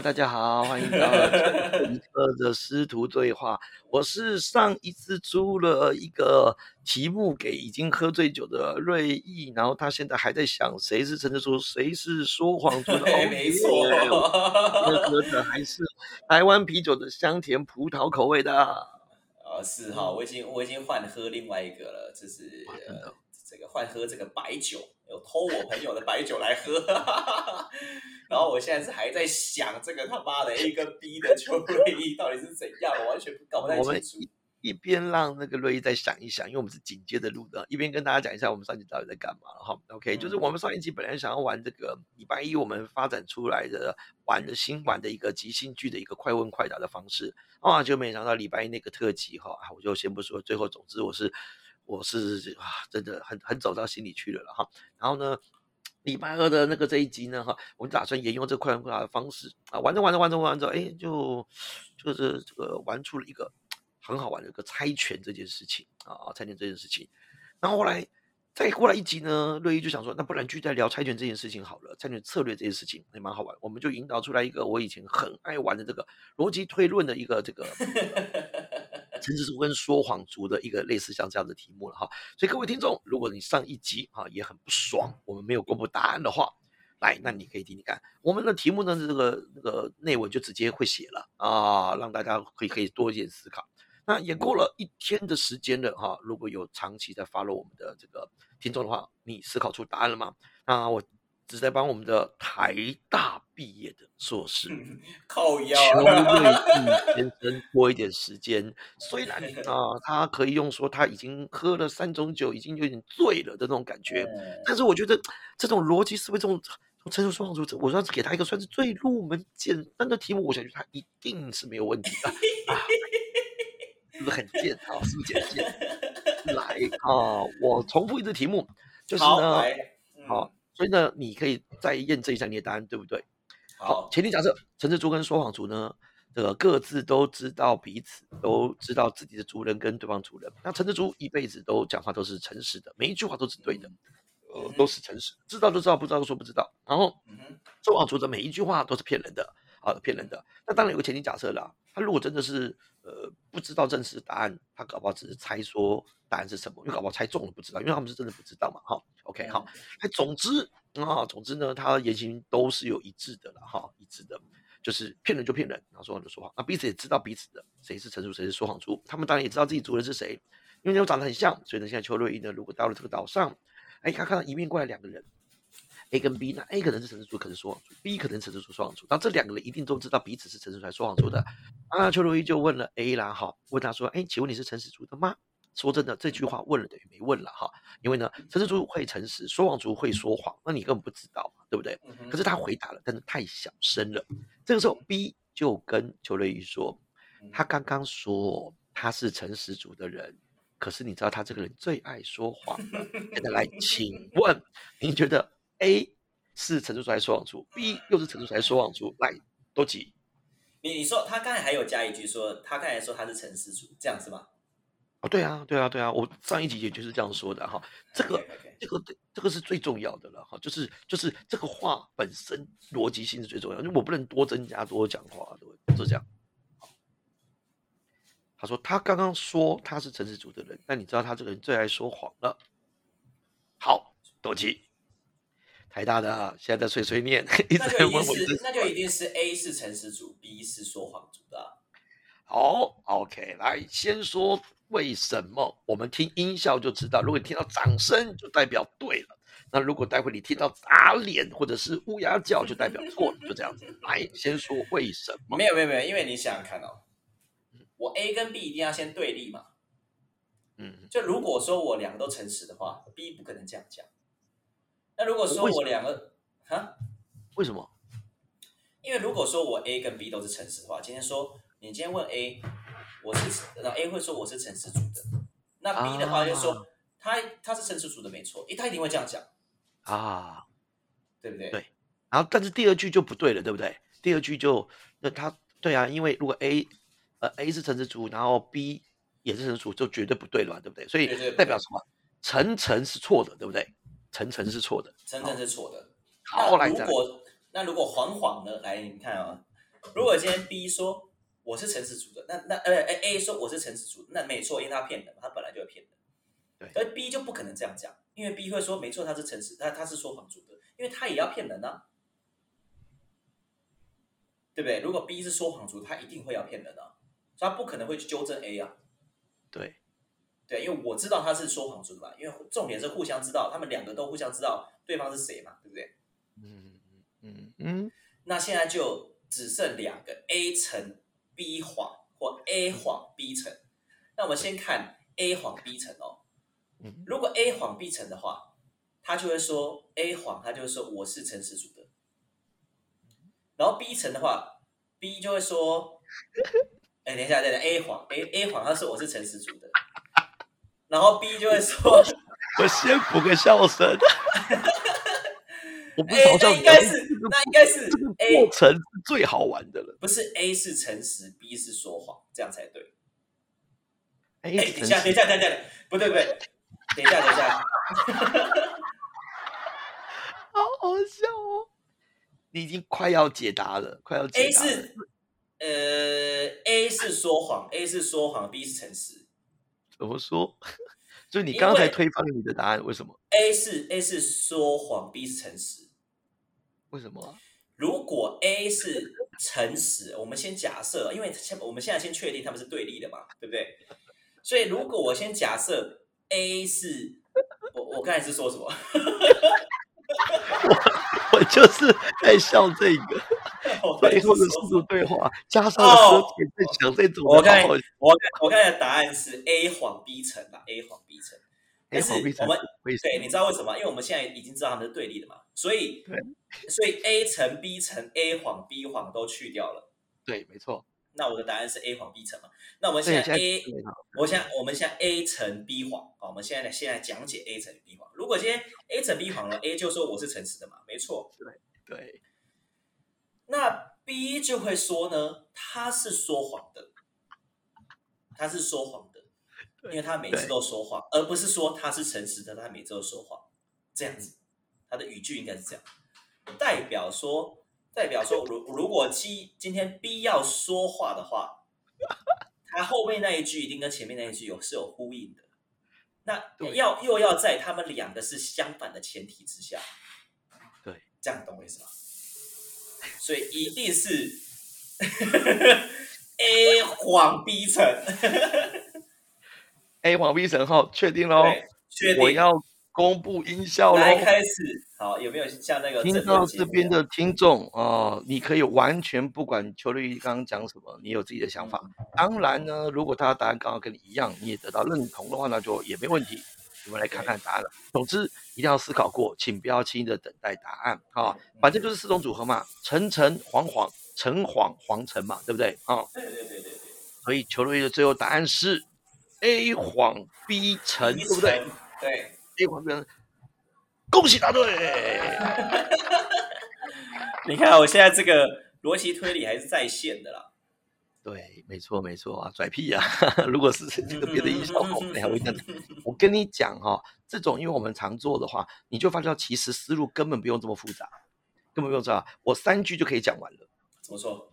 啊，大家好，欢迎到一课的师徒对话。我是上一次出了一个题目给已经喝醉酒的瑞毅，然后他现在还在想谁是陈志书，谁是说谎族的。没错，喝的还是台湾啤酒的香甜葡萄口味的。啊，是哈，我已经我已经换喝另外一个了，这是这个换喝这个白酒，有偷我朋友的白酒来喝。然后我现在是还在想这个他妈的 A 跟 B 的邱瑞 一到底是怎样，我完全搞不太清楚。一边让那个瑞一再想一想，因为我们是紧接着录的，一边跟大家讲一下我们上期到底在干嘛哈。OK，就是我们上一期本来想要玩这个礼拜一我们发展出来的玩的新玩的一个即兴剧的一个快问快答的方式啊，就没想到礼拜一那个特辑哈，我就先不说，最后总之我是我是啊，真的很很走到心里去了了哈。然后呢？礼拜二的那个这一集呢，哈，我们打算沿用这快问快答的方式啊，玩着玩着玩着玩着，哎，就就是这个玩出了一个很好玩的一个猜拳这件事情啊，猜拳这件事情。然后后来再过来一集呢，瑞一就想说，那不然就在聊猜拳这件事情好了，猜拳策略这件事情也蛮好玩，我们就引导出来一个我以前很爱玩的这个逻辑推论的一个这个。陈志书跟说谎族的一个类似像这样的题目了哈，所以各位听众，如果你上一集哈也很不爽，我们没有公布答案的话，来，那你可以听听看，我们的题目呢，这个那个内文就直接会写了啊，让大家可以可以多一点思考。那也过了一天的时间了哈，如果有长期在 follow 我们的这个听众的话，你思考出答案了吗？那我。是在帮我们的台大毕业的硕士靠腰邱瑞义先生多一点时间。虽然 啊，他可以用说他已经喝了三种酒，已经有点醉了的那种感觉，但是我觉得这种逻辑思维，这种从陈述双主，我算是给他一个算是最入门简单的题目，我想觉得他一定是没有问题的。是不是很贱啊？是不是很贱？来啊，我重复一次题目，就是呢，好。所以呢，你可以再验证一下你的答案，对不对？好，前提假设陈志珠跟说谎族呢，这个各自都知道彼此，都知道自己的族人跟对方族人。那陈志珠一辈子都讲话都是诚实的，每一句话都是对的，呃，都是诚实，知道就知道，不知道就说不知道。然后说谎族的每一句话都是骗人的，啊，骗人的。那当然有个前提假设啦，他如果真的是呃不知道真实答案，他搞不好只是猜说。答案是什么？因为搞不好猜中了不知道，因为他们是真的不知道嘛。哈，OK，好。那总之啊，总之呢，他言行都是有一致的了，哈，一致的，就是骗人就骗人，然后说谎就说谎。那彼此也知道彼此的谁是成熟，谁是说谎族。他们当然也知道自己族人是谁，因为他们长得很像。所以呢，现在邱瑞一呢，如果到了这个岛上，哎，他看到迎面过来两个人，A 跟 B，那 A 可能是陈述族，可能是说谎族；B 可能陈述族说谎族。那这两个人一定都知道彼此是陈述族、说谎族的。啊，邱瑞一就问了 A 啦，哈，问他说，哎，请问你是陈氏族的吗？说真的，这句话问了等于没问了哈，因为呢，陈世珠会诚实，说谎族会说谎，那你根本不知道嘛，对不对？可是他回答了，但是太小声了。这个时候，B 就跟邱瑞宇说，他刚刚说他是诚实族的人，可是你知道他这个人最爱说谎了。现在来，请问你觉得 A 是陈述出来说谎族，B 又是陈述出来说谎族？来，多几？你你说他刚才还有加一句说，他刚才说他是诚实族，这样是吗？哦，对啊，对啊，对啊，我上一集也就是这样说的哈。这个，这个，这个是最重要的了哈，就是就是这个话本身逻辑性是最重要，因为我不能多增加多讲话，对，就这样。他说他刚刚说他是诚实主的人，但你知道他这个人最爱说谎了。好，多吉，台大的现在在碎碎念，一直在问我。那就一定是 A 是陈世祖，B 是说谎族的。好，OK，来先说。为什么我们听音效就知道？如果你听到掌声，就代表对了。那如果待会你听到打脸或者是乌鸦叫，就代表错了。就这样子。来，先说为什么？没有没有没有，因为你想想看哦，我 A 跟 B 一定要先对立嘛。嗯。就如果说我两个都诚实的话，B 不可能这样讲。那如果说我两个，哈？为什么？因为如果说我 A 跟 B 都是诚实的话，今天说你今天问 A。我是，然后 A 会说我是诚实组的，那 B 的话就说他他是诚实组的没错，诶，他一定会这样讲啊，对不对？对，然后但是第二句就不对了，对不对？第二句就那他对啊，因为如果 A 呃 A 是诚实组，然后 B 也是诚实组，就绝对不对了嘛，对不对？所以代表什么？陈诚是错的，对不对？陈诚是错的，陈诚是错的。好，来如果那如果黄黄呢？来，你看啊，如果今天 B 说我是诚实组的，那那呃 A 说我是诚实组，那没错，因为他骗人，他本来就会骗人。对而 B 就不可能这样讲，因为 B 会说没错，他是诚实，他他是说谎组的，因为他也要骗人啊，对不对？如果 B 是说谎组，他一定会要骗人啊，所以他不可能会去纠正 A 啊。对，对，因为我知道他是说谎组的嘛，因为重点是互相知道，他们两个都互相知道对方是谁嘛，对不对？嗯嗯嗯嗯，那现在就只剩两个 A 乘 B 谎或 A 谎 B 乘。那我们先看 A 谎 B 乘哦。嗯如果 A 谎 B 乘的话，他就会说 A 谎，他就会说我是诚实组的。然后 B 乘的话，B 就会说，哎，等一下，等一下，A 谎 A A 谎，他说我是诚实组的。然后 B 就会说，我先补个笑声。我不哎嘲，笑你啊，那应该是那应该是这个 A 过程是最好玩的了。不是 A 是诚实，B 是说谎，这样才对。哎，哎，等一下，等一下，等一下，不对不对，等一下，等一下，好好笑哦！你已经快要解答了，快要解 A 答了。是呃 A 是说谎，A 是说谎，B 是诚实。怎么说？就你因刚才推翻了你的答案，为什么？A 是 A 是说谎，B 是诚实。为什么啊？如果 A 是诚实，我们先假设，因为先我们现在先确定他们是对立的嘛，对不对？所以如果我先假设 A 是，我我刚才是说什么？我 我就是在笑这个 我刚才背是说什后的速度么对话，加上哦了在讲这种我刚我我刚才的答案是 A 谎 B 乘吧，A 谎 B 乘。但是我们对？你知道为什么？因为我们现在已经知道他们是对立的嘛，所以对所以 A 乘 B 乘 A 谎 B 谎都去掉了。对，没错。那我的答案是 A 谎 B 乘嘛？那我们对，现在现在 A，我现在我们现在 A 乘 B 谎，好，我们现在来现在讲解 A 乘 B 谎。如果今天 A 乘 B 谎了，A 就说我是诚实的嘛，没错。对，那 B 就会说呢，他是说谎的，他是说谎的，因为他每次都说谎，而不是说他是诚实的，他每次都说谎，这样子，他的语句应该是这样，代表说，代表说，如如果今今天 B 要说话的话，他后面那一句一定跟前面那一句有是有呼应的，那要又要在他们两个是相反的前提之下，对，这样懂我意思吗？所以一定是 A 谎 B 乘，A 黄 B 神号确定喽，确定。我要公布音效喽。来开始，好，有没有像那个听到这边的听众哦，你可以完全不管邱律刚刚讲什么，你有自己的想法。当然呢，如果他的答案刚好跟你一样，你也得到认同的话，那就也没问题。我们来看看答案了。总之，一定要思考过，请不要轻易的等待答案啊、反正就是四种组合嘛，橙橙黄黄橙黄黄橙嘛，对不对啊、对对对对对，所以球队的最后答案是 A 黄 B 橙，对不对？对，A 黄 B 橙，恭喜答对。你看我现在这个逻辑推理还是在线的啦。对，没错没错啊，拽屁啊、如果是这个别的音效，我们还会这样。我跟你讲哈、这种因为我们常做的话，你就发现其实思路根本不用这么复杂，根本不用这样，我三句就可以讲完了。怎么说？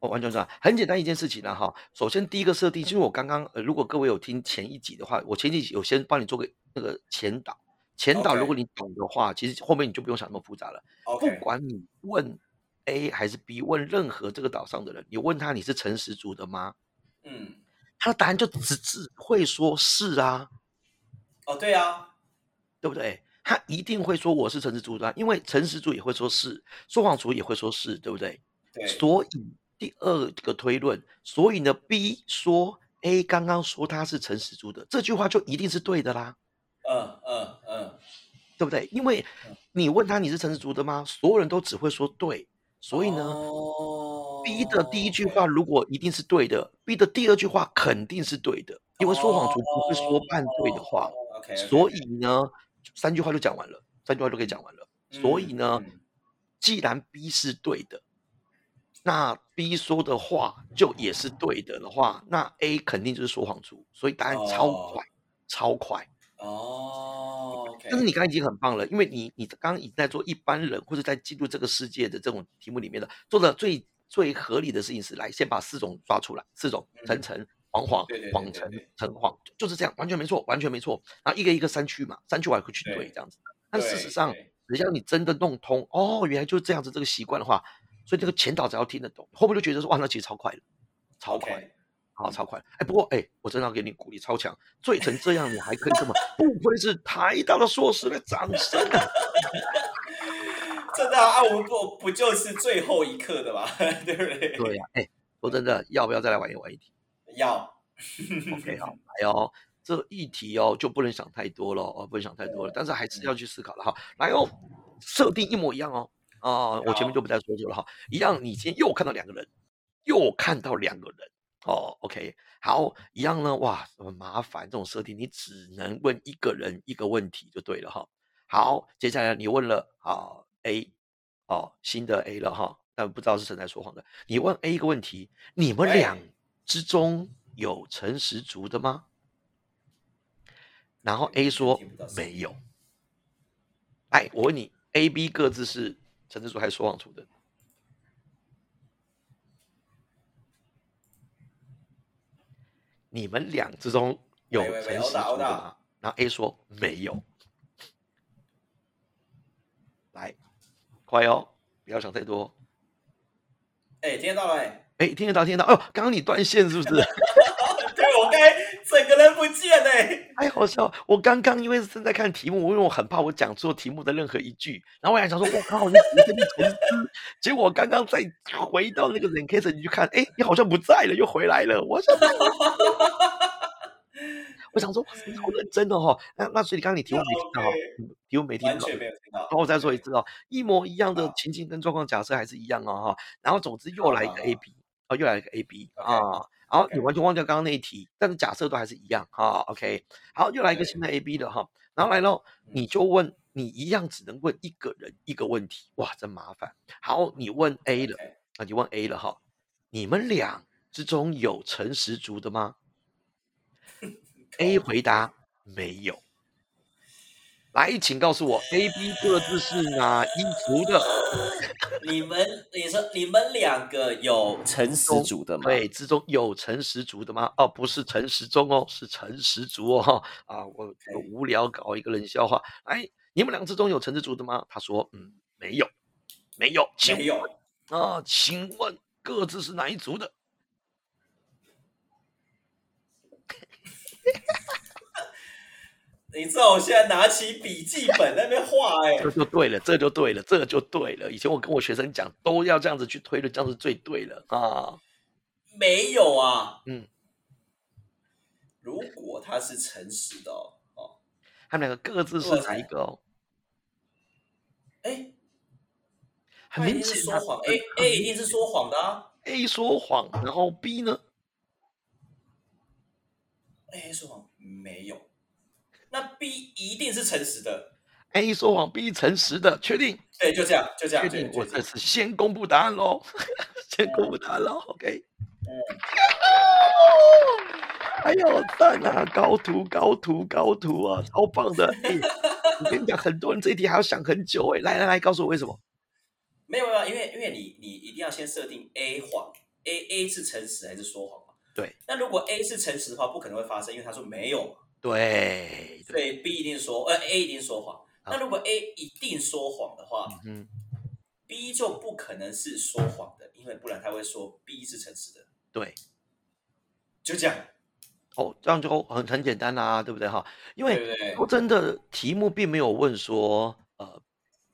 我完全是很简单一件事情呢、哈。首先第一个设定，就是我刚刚呃，如果各位有听前一集的话，我前几集有先帮你做个那个前导，前导如果你懂的话，其实后面你就不用想那么复杂了。不 OK，管你问 A 还是 B，问任何这个岛上的人，你问他你是诚实族的吗？嗯，他的答案就只只会说是啊，哦，对啊，对不对？他一定会说我是诚实族的啊，因为诚实族也会说是，说谎族也会说是，对不对？对，所以第二个推论，所以呢，B 说 A 刚刚说他是诚实猪的，这句话就一定是对的啦，嗯嗯嗯，对不对？因为嗯你问他你是诚实猪的吗？所有人都只会说对，所以呢、哦 b 的第一句话如果一定是对的，B 的第二句话肯定是对的，因为说谎族不会说半对的话，，OK，所以呢，三句话就讲完了，三句话就可以讲完了。所以呢，嗯既然 B 是对的，那 B 说的话就也是对的的话，那 A 肯定就是说谎族，所以答案超哦快，超快。哦但是你刚刚已经很棒了，因为你你刚刚已经在做一般人或者在进入这个世界的这种题目里面的做的最最合理的事情是来先把四种抓出来，四种层层。黄黄黄橙橙黄就是这样，完全没错，完全没错。然后一个一个删去嘛，删去我还会去对这样子。但事实上，只要你真的弄通，哦，原来就是这样子这个习惯的话，所以这个前导只要听得懂，后面就觉得说哇，那其实超快了，超快，好，超快。哎，不过哎，我真的要给你鼓励，超强，醉成这样你还可以这么，不愧是台大的硕士的掌声啊！真的啊，我们不不就是最后一刻的吗？对不对？对呀，哎，说真的，要不要再来玩一玩一题？要，OK，好，来哦，这议题哦就不能想太多了哦，不能想太多了，但是还是要去思考了哈。来哦，设定一模一样哦，啊，我前面就不再说这了哈，一样，你今天又看到两个人，又看到两个人哦，OK，好，一样呢，哇，很麻烦，这种设定你只能问一个人一个问题就对了哈。好，接下来你问了啊 A，哦，新的 A 了哈，但不知道是谁在说谎的，你问 A 一个问题，你们俩。之中有诚实足的吗？然后 A 说没有。哎，我问你，A、B 各自是陈实竹还是说谎出的？你们俩之中有陈实竹的吗？然后 A 说没有。来，快哦，不要想太多。哎，听得到了。哎，听得到，听得到。哦，刚刚你断线是不是？对，我刚整个人不见嘞。哎，好笑。我刚刚因为正在看题目，因为我很怕我讲错题目的任何一句，然后我还想说，我靠，你这边沉思。结果刚刚再回到那个人 case，你去看，哎，你好像不在了，又回来了。我想，我想说，哇，你好认真的哈。那那所以刚刚你题目没听到，题目没听到。然后我再说一次哦，一模一样的情境跟状况假设还是一样哦哈。然后总之又来一个 A B。哦，又来一个 A B 啊，然后你完全忘掉刚刚那一题，但是假设都还是一样哈。OK，好，又来一个新的 A B 的哈，然后来了，你就问你一样只能问一个人一个问题，哇，真麻烦。好，你问 A 了啊，你问 A 了哈，你们俩之中有诚实足的吗？A 回答没有。来，请告诉我，A、B 各自是哪一族的？你们，你说你们两个有陈实族的吗？对，之中有陈实族的吗？哦，不是陈实中哦，是陈实族哦。啊，我无聊搞一个冷笑话。哎，你们两个之中有陈实族的吗？他说，嗯，没有，没有，没有。啊，请问各自是哪一族的？你知道我现在拿起笔记本那边画，哎，这就对了，这就对了，这就对了。以前我跟我学生讲，都要这样子去推论，这样是最对了啊。没有啊，嗯，如果他是诚实的哦，他们两个各自是哪一个哦？哎，很明显说谎，A A 一定是说谎的啊，A 说谎，然后 B 呢？A 说谎没有。那 B 一定是诚实的，A 说谎，B 诚实的，确定？对，就这样，就这样。确定？我这次先公布答案喽，先公布答案喽，OK。嗯。哎呦，赞啊！高图，高图，高图啊，超棒的！我跟你讲，很多人这一题还要想很久哎。来来来，告诉我为什么？没有没有，因为因为你你一定要先设定 A 谎，A A 是诚实还是说谎嘛？对。那如果 A 是诚实的话，不可能会发生，因为他说没有嘛。对，所以 B 一定说，呃，A 一定说谎。那如果 A 一定说谎的话，嗯，B 就不可能是说谎的，因为不然他会说 B 是诚实的。对，就这样。哦，这样就很很简单啦，对不对哈？因为说真的，题目并没有问说，呃，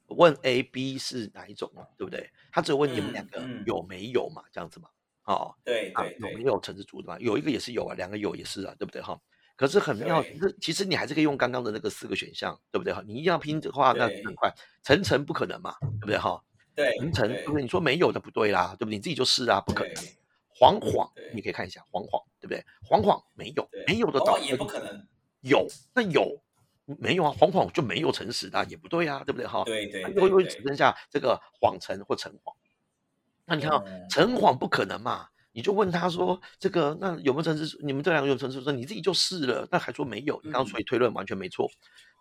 问 A、B 是哪一种嘛，对不对？他只有问你们两个有没有嘛，这样子嘛。哦，对对对，有没有陈志竹的嘛？有一个也是有啊，两个有也是啊，对不对哈？可是很妙，其实其实你还是可以用刚刚的那个四个选项，对不对哈？你一样拼的话，那很快。层层不可能嘛，对不对哈？对，层层，对不对？你说没有的不对啦，对不对？你自己就是啊，不可能。谎谎，你可以看一下谎谎，对不对？谎谎没有，没有的导也不可能有，那有没有啊？谎谎就没有诚实的，也不对啊，对不对哈？对对，又又只剩下这个谎诚或诚谎。那你看啊，诚谎不可能嘛？你就问他说：“这个那有没有诚实？你们这两个有诚实？说你自己就是了，那还说没有？你刚刚所以推论完全没错，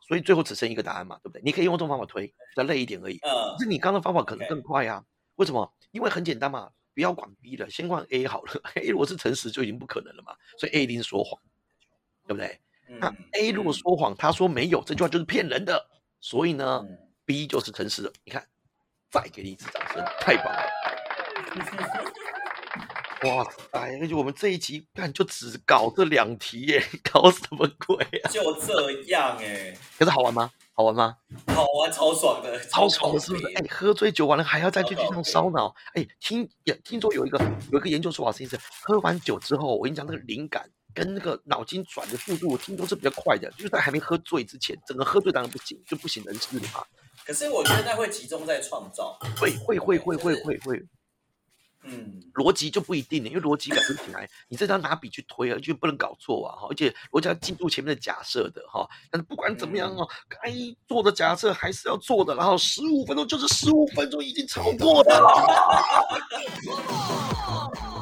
所以最后只剩一个答案嘛，对不对？你可以用这种方法推，再累一点而已。可是你刚刚的方法可能更快呀？为什么？因为很简单嘛，不要管 B 了，先管 A 好了。A 如果是诚实，就已经不可能了嘛，所以 A 一定是说谎，对不对？那 A 如果说谎，他说没有，这句话就是骗人的，所以呢，B 就是诚实的。你看，再给你一次掌声，太棒了！哇塞！而且我们这一集干就只搞这两题耶，搞什么鬼啊？就这样哎，可是好玩吗？好玩吗？好玩，超爽的，超爽的，是不是？哎，喝醉酒完了还要再去地上烧脑？哎，听也听说有一个有一个研究说法，是喝完酒之后，我跟你讲，那个灵感跟那个脑筋转的速度，听说是比较快的，就是在还没喝醉之前，整个喝醉当然不行，就不省人事嘛。可是我觉得那会集中在创造，会会会会会会会。嗯，逻辑就不一定了，因为逻辑感不起来，你这张拿笔去推啊，就不能搞错啊哈。而且逻辑要记住前面的假设的哈。但是不管怎么样哦，该做的假设还是要做的。然后十五分钟就是十五分钟，已经超过了。